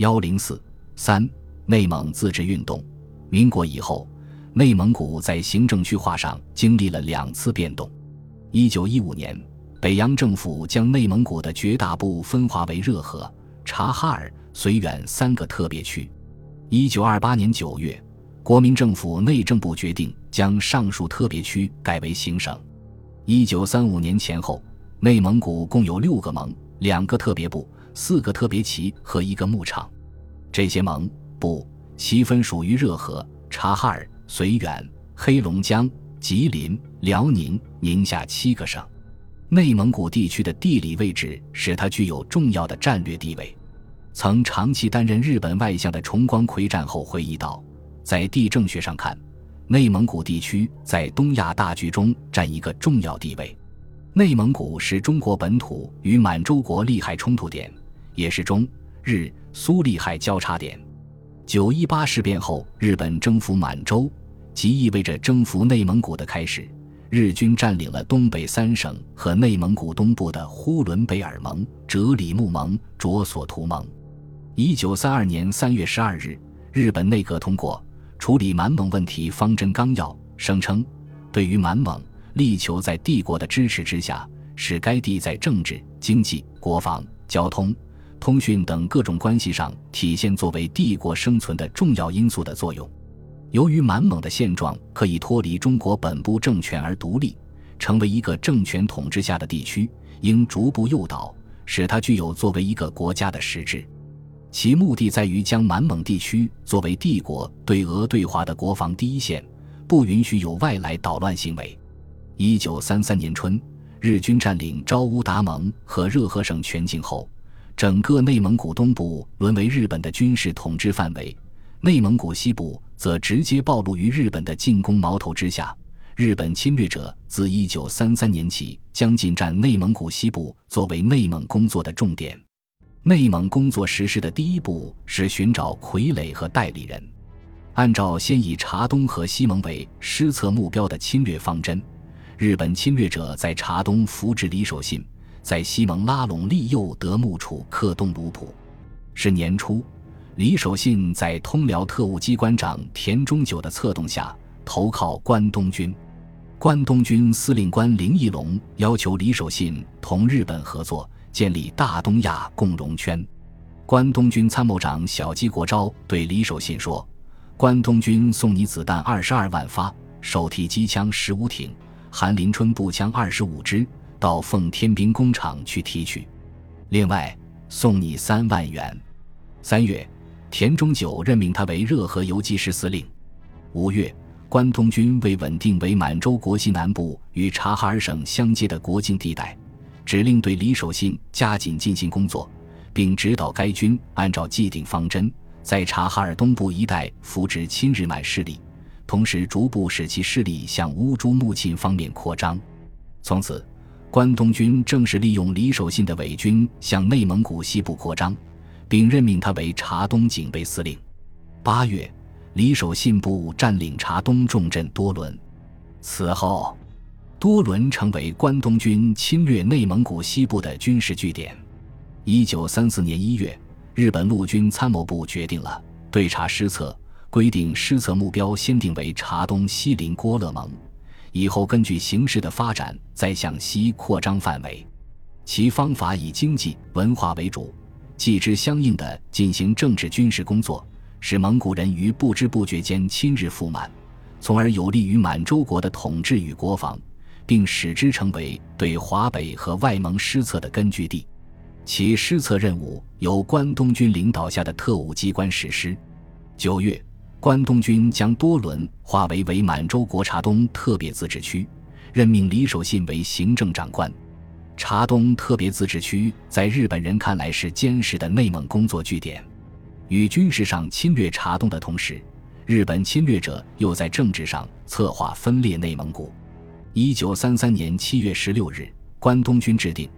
幺零四三内蒙自治运动。民国以后，内蒙古在行政区划上经历了两次变动。一九一五年，北洋政府将内蒙古的绝大部分划为热河、察哈尔、绥远三个特别区。一九二八年九月，国民政府内政部决定将上述特别区改为行省。一九三五年前后，内蒙古共有六个盟、两个特别部、四个特别旗和一个牧场。这些盟、部、旗分属于热河、察哈尔、绥远、黑龙江、吉林、辽宁、宁夏七个省。内蒙古地区的地理位置使它具有重要的战略地位。曾长期担任日本外相的重光葵战后回忆道：“在地政学上看。”内蒙古地区在东亚大局中占一个重要地位。内蒙古是中国本土与满洲国利害冲突点，也是中日苏利害交叉点。九一八事变后，日本征服满洲，即意味着征服内蒙古的开始。日军占领了东北三省和内蒙古东部的呼伦贝尔盟、哲里木盟、卓索图盟。一九三二年三月十二日，日本内阁通过。处理满蒙问题方针纲要声称，对于满蒙，力求在帝国的支持之下，使该地在政治、经济、国防、交通、通讯等各种关系上体现作为帝国生存的重要因素的作用。由于满蒙的现状可以脱离中国本部政权而独立，成为一个政权统治下的地区，应逐步诱导，使它具有作为一个国家的实质。其目的在于将满蒙地区作为帝国对俄对华的国防第一线，不允许有外来捣乱行为。一九三三年春，日军占领昭乌达盟和热河省全境后，整个内蒙古东部沦为日本的军事统治范围，内蒙古西部则直接暴露于日本的进攻矛头之下。日本侵略者自一九三三年起将进占内蒙古西部作为内蒙工作的重点。内蒙工作实施的第一步是寻找傀儡和代理人。按照先以察东和西蒙为施策目标的侵略方针，日本侵略者在察东扶植李守信，在西蒙拉拢利诱德木楚克东鲁普。是年初，李守信在通辽特务机关长田中久的策动下投靠关东军。关东军司令官林义龙要求李守信同日本合作。建立大东亚共荣圈。关东军参谋长小矶国昭对李守信说：“关东军送你子弹二十二万发，手提机枪十五挺，韩林春步枪二十五支，到奉天兵工厂去提取。另外送你三万元。”三月，田中久任命他为热河游击师司令。五月，关东军为稳定为满洲国西南部与察哈尔省相接的国境地带。指令对李守信加紧进行工作，并指导该军按照既定方针，在察哈尔东部一带扶植亲日满势力，同时逐步使其势力向乌珠穆沁方面扩张。从此，关东军正式利用李守信的伪军向内蒙古西部扩张，并任命他为察东警备司令。八月，李守信部占领察东重镇多伦。此后。多伦成为关东军侵略内蒙古西部的军事据点。一九三四年一月，日本陆军参谋部决定了对察施策，规定施策目标先定为察东西邻郭勒盟，以后根据形势的发展再向西扩张范围。其方法以经济文化为主，继之相应的进行政治军事工作，使蒙古人于不知不觉间亲日赴满，从而有利于满洲国的统治与国防。并使之成为对华北和外蒙施策的根据地，其施策任务由关东军领导下的特务机关实施。九月，关东军将多伦划为伪满洲国察东特别自治区，任命李守信为行政长官。察东特别自治区在日本人看来是坚实的内蒙工作据点，与军事上侵略察东的同时，日本侵略者又在政治上策划分裂内蒙古。一九三三年七月十六日，关东军制定《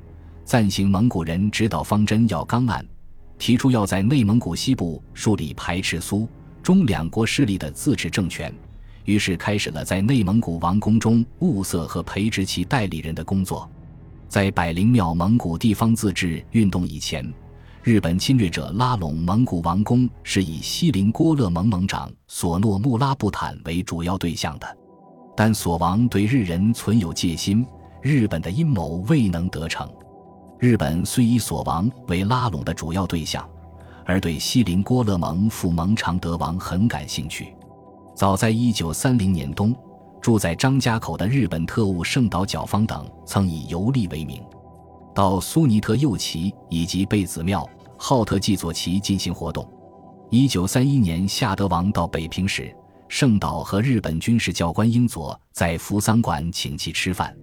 暂行蒙古人指导方针要纲案》，提出要在内蒙古西部树立排斥苏中两国势力的自治政权，于是开始了在内蒙古王宫中物色和培植其代理人的工作。在百灵庙蒙古地方自治运动以前，日本侵略者拉拢蒙古王公是以锡林郭勒盟盟长索诺穆拉布坦为主要对象的，但索王对日人存有戒心，日本的阴谋未能得逞。日本虽以索王为拉拢的主要对象，而对西林郭勒盟副盟长德王很感兴趣。早在一九三零年冬，住在张家口的日本特务圣岛角方等曾以游历为名。到苏尼特右旗以及贝子庙、浩特祭左旗进行活动。一九三一年夏德王到北平时，圣岛和日本军事教官英佐在扶桑馆请其吃饭。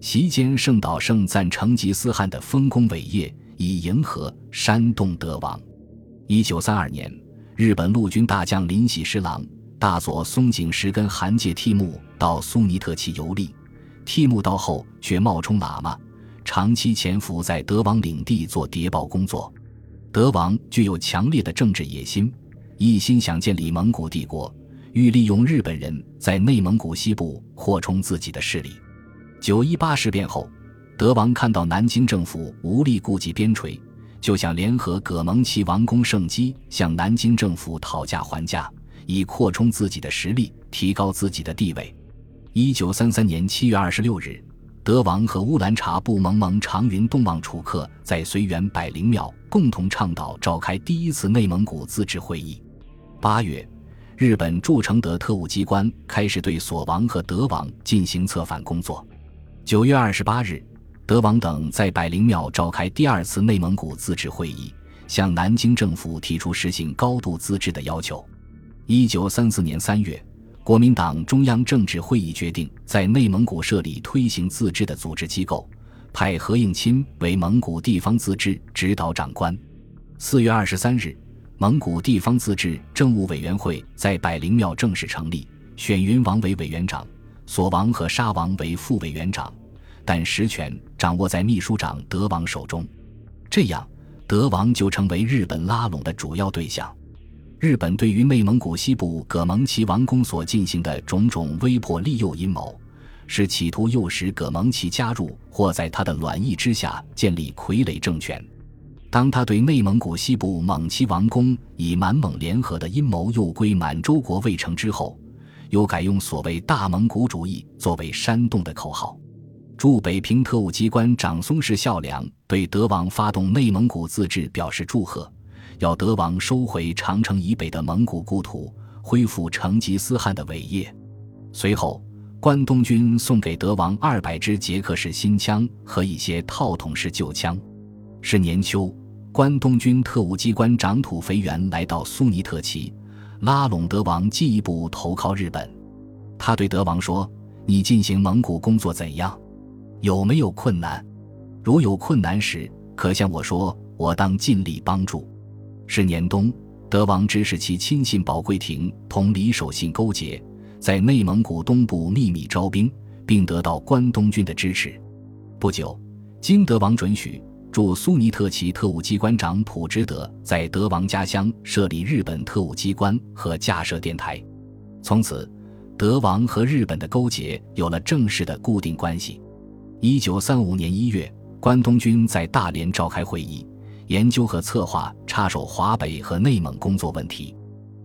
席间，圣岛盛赞成吉思汗的丰功伟业，以迎合煽动德王。一九三二年，日本陆军大将林喜十郎、大佐松井石根韩介替木到苏尼特旗游历，替木到后却冒充喇嘛。长期潜伏在德王领地做谍报工作，德王具有强烈的政治野心，一心想建立蒙古帝国，欲利用日本人在内蒙古西部扩充自己的势力。九一八事变后，德王看到南京政府无力顾及边陲，就想联合葛蒙旗王公盛基向南京政府讨价还价，以扩充自己的实力，提高自己的地位。一九三三年七月二十六日。德王和乌兰察布盟盟长云东望楚克在绥远百灵庙共同倡导召开第一次内蒙古自治会议。八月，日本驻承德特务机关开始对索王和德王进行策反工作。九月二十八日，德王等在百灵庙召开第二次内蒙古自治会议，向南京政府提出实行高度自治的要求。一九三四年三月。国民党中央政治会议决定在内蒙古设立推行自治的组织机构，派何应钦为蒙古地方自治指导长官。四月二十三日，蒙古地方自治政务委员会在百灵庙正式成立，选云王为委员长，索王和沙王为副委员长，但实权掌握在秘书长德王手中。这样，德王就成为日本拉拢的主要对象。日本对于内蒙古西部葛蒙旗王公所进行的种种威迫利诱阴谋，是企图诱使葛蒙旗加入或在他的卵意之下建立傀儡政权。当他对内蒙古西部蒙旗王公以满蒙联合的阴谋诱归满洲国未成之后，又改用所谓“大蒙古主义”作为煽动的口号。驻北平特务机关长松氏孝良对德王发动内蒙古自治表示祝贺。要德王收回长城以北的蒙古故土，恢复成吉思汗的伟业。随后，关东军送给德王二百支捷克式新枪和一些套筒式旧枪。是年秋，关东军特务机关长土肥原来到苏尼特旗，拉拢德王进一步投靠日本。他对德王说：“你进行蒙古工作怎样？有没有困难？如有困难时，可向我说，我当尽力帮助。”是年冬，德王指使其亲信保贵廷同李守信勾结，在内蒙古东部秘密招兵，并得到关东军的支持。不久，经德王准许，驻苏尼特旗特务机关长普之德在德王家乡设立日本特务机关和架设电台。从此，德王和日本的勾结有了正式的固定关系。一九三五年一月，关东军在大连召开会议。研究和策划插手华北和内蒙工作问题。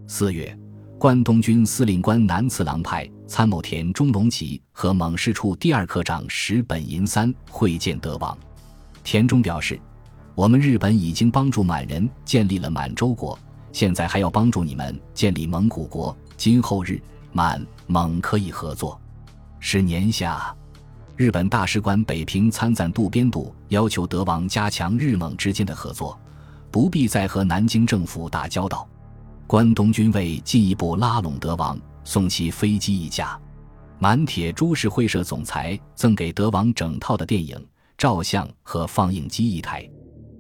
四月，关东军司令官南次郎派参谋田中隆吉和蒙事处第二科长石本银三会见德王。田中表示：“我们日本已经帮助满人建立了满洲国，现在还要帮助你们建立蒙古国。今后日满蒙可以合作。”是年夏。日本大使馆北平参赞渡边度要求德王加强日蒙之间的合作，不必再和南京政府打交道。关东军为进一步拉拢德王，送其飞机一架，满铁株式会社总裁赠给德王整套的电影、照相和放映机一台。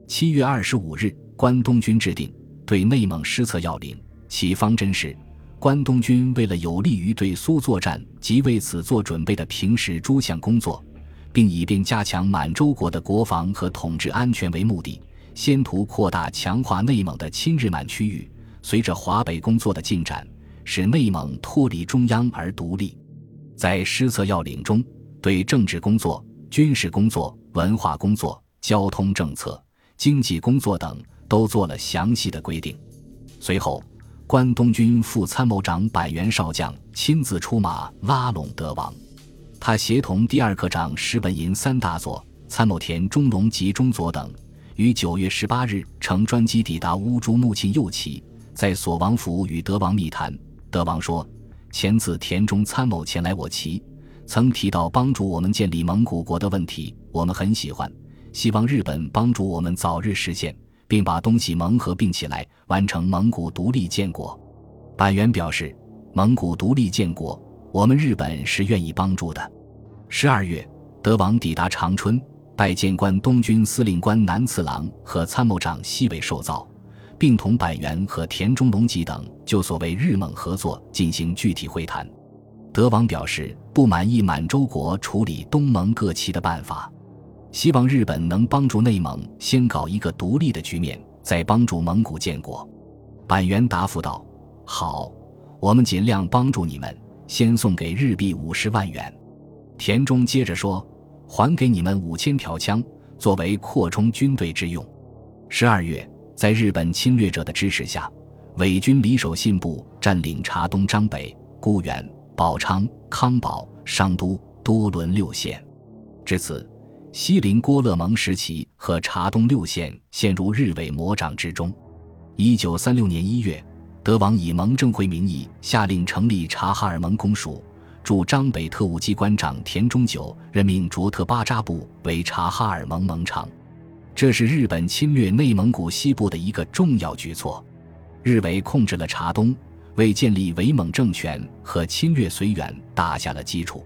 七月二十五日，关东军制定对内蒙施策要领，其方针是。关东军为了有利于对苏作战及为此做准备的平时诸项工作，并以便加强满洲国的国防和统治安全为目的，先图扩大强化内蒙的亲日满区域。随着华北工作的进展，使内蒙脱离中央而独立。在施策要领中，对政治工作、军事工作、文化工作、交通政策、经济工作等都做了详细的规定。随后，关东军副参谋长板垣少将亲自出马拉拢德王，他协同第二课长石本银三大佐、参谋田中隆及中佐等，于九月十八日乘专机抵达乌珠穆沁右旗，在索王府与德王密谈。德王说：“前次田中参谋前来我旗，曾提到帮助我们建立蒙古国的问题，我们很喜欢，希望日本帮助我们早日实现，并把东西蒙合并起来，完成蒙古独立建国。”板垣表示：“蒙古独立建国，我们日本是愿意帮助的。”十二月，德王抵达长春，拜见关东军司令官南次郎和参谋长西尾寿造。并同板垣和田中隆吉等就所谓日蒙合作进行具体会谈。德王表示不满意满洲国处理东盟各旗的办法，希望日本能帮助内蒙先搞一个独立的局面，再帮助蒙古建国。板垣答复道：“好，我们尽量帮助你们，先送给日币五十万元。”田中接着说：“还给你们五千条枪，作为扩充军队之用。”十二月。在日本侵略者的支持下，伪军李守信部占领察东张北、孤原、宝昌、康保、商都、多伦六县。至此，西林郭勒盟时期和察东六县陷入日伪魔掌之中。一九三六年一月，德王以盟政会名义下令成立察哈尔盟公署，驻张北特务机关长田中久任命卓特巴扎部为察哈尔盟盟长。这是日本侵略内蒙古西部的一个重要举措，日伪控制了察东，为建立伪蒙政权和侵略绥远打下了基础。